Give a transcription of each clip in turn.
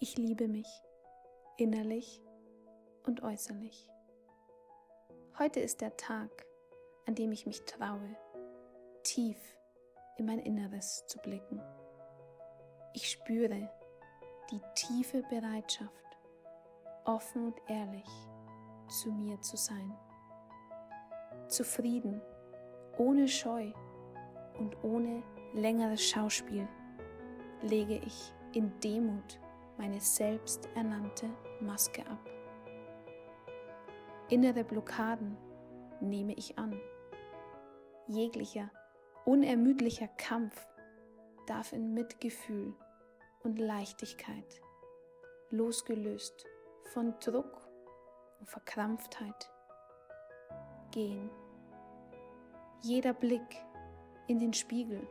Ich liebe mich, innerlich und äußerlich. Heute ist der Tag, an dem ich mich traue, tief in mein Inneres zu blicken. Ich spüre die tiefe Bereitschaft, offen und ehrlich zu mir zu sein. Zufrieden, ohne Scheu und ohne längeres Schauspiel lege ich in Demut meine selbsternannte Maske ab. Innere Blockaden nehme ich an. Jeglicher unermüdlicher Kampf darf in Mitgefühl und Leichtigkeit, losgelöst von Druck und Verkrampftheit, gehen. Jeder Blick in den Spiegel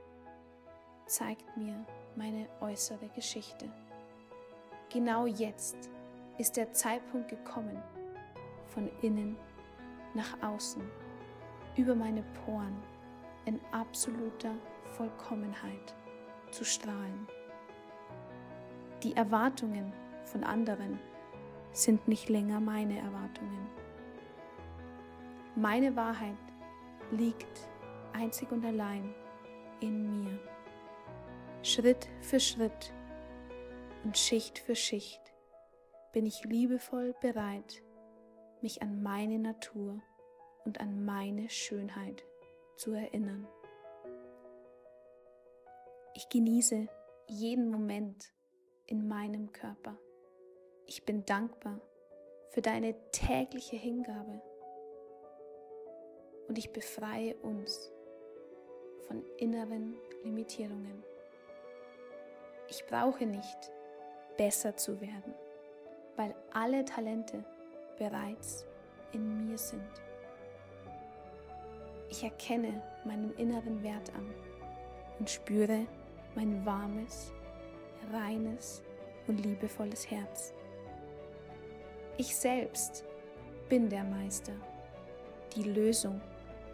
zeigt mir meine äußere Geschichte. Genau jetzt ist der Zeitpunkt gekommen, von innen nach außen, über meine Poren in absoluter Vollkommenheit zu strahlen. Die Erwartungen von anderen sind nicht länger meine Erwartungen. Meine Wahrheit liegt einzig und allein in mir. Schritt für Schritt und Schicht für Schicht bin ich liebevoll bereit, mich an meine Natur und an meine Schönheit zu erinnern. Ich genieße jeden Moment in meinem Körper. Ich bin dankbar für deine tägliche Hingabe und ich befreie uns von inneren Limitierungen. Ich brauche nicht besser zu werden, weil alle Talente bereits in mir sind. Ich erkenne meinen inneren Wert an und spüre mein warmes, reines und liebevolles Herz. Ich selbst bin der Meister, die Lösung,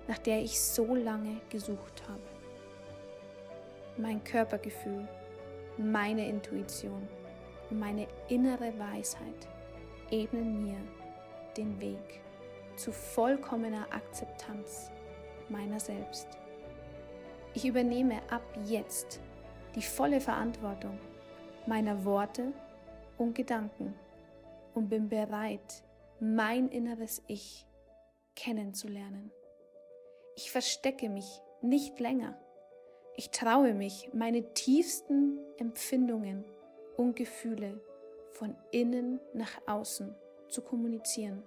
nach der ich so lange gesucht habe. Mein Körpergefühl, meine Intuition und meine innere Weisheit ebnen mir den Weg zu vollkommener Akzeptanz meiner selbst. Ich übernehme ab jetzt die volle Verantwortung meiner Worte und Gedanken und bin bereit, mein inneres Ich kennenzulernen. Ich verstecke mich nicht länger. Ich traue mich, meine tiefsten Empfindungen und Gefühle von innen nach außen zu kommunizieren.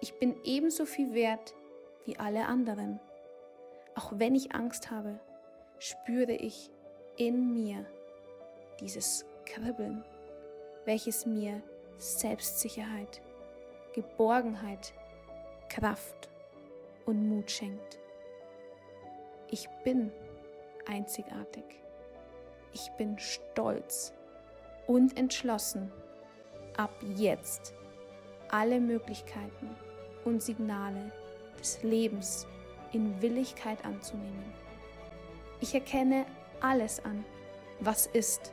Ich bin ebenso viel wert wie alle anderen. Auch wenn ich Angst habe, spüre ich in mir dieses Kribbeln, welches mir Selbstsicherheit, Geborgenheit, Kraft und Mut schenkt. Ich bin einzigartig. Ich bin stolz und entschlossen, ab jetzt alle Möglichkeiten und Signale des Lebens in Willigkeit anzunehmen. Ich erkenne alles an, was ist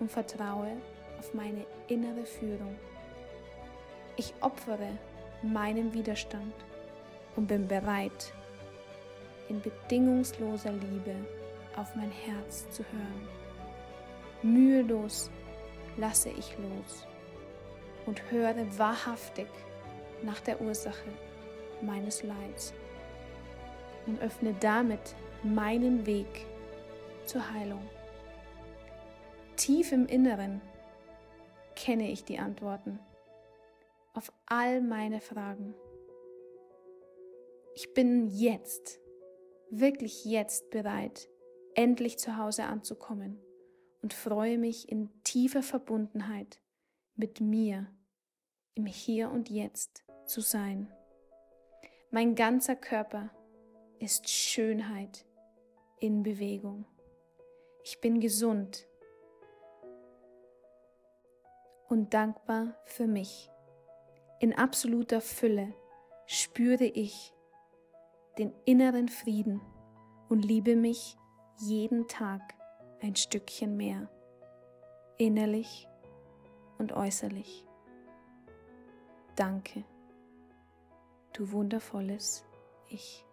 und vertraue auf meine innere Führung. Ich opfere meinen Widerstand und bin bereit, in bedingungsloser Liebe auf mein Herz zu hören. Mühelos lasse ich los und höre wahrhaftig nach der Ursache meines Leids und öffne damit meinen Weg zur Heilung. Tief im Inneren kenne ich die Antworten auf all meine Fragen. Ich bin jetzt, wirklich jetzt bereit, endlich zu Hause anzukommen und freue mich in tiefer Verbundenheit mit mir im Hier und Jetzt zu sein. Mein ganzer Körper ist Schönheit in Bewegung. Ich bin gesund und dankbar für mich. In absoluter Fülle spüre ich den inneren Frieden und liebe mich jeden Tag ein Stückchen mehr, innerlich und äußerlich. Danke, du wundervolles Ich.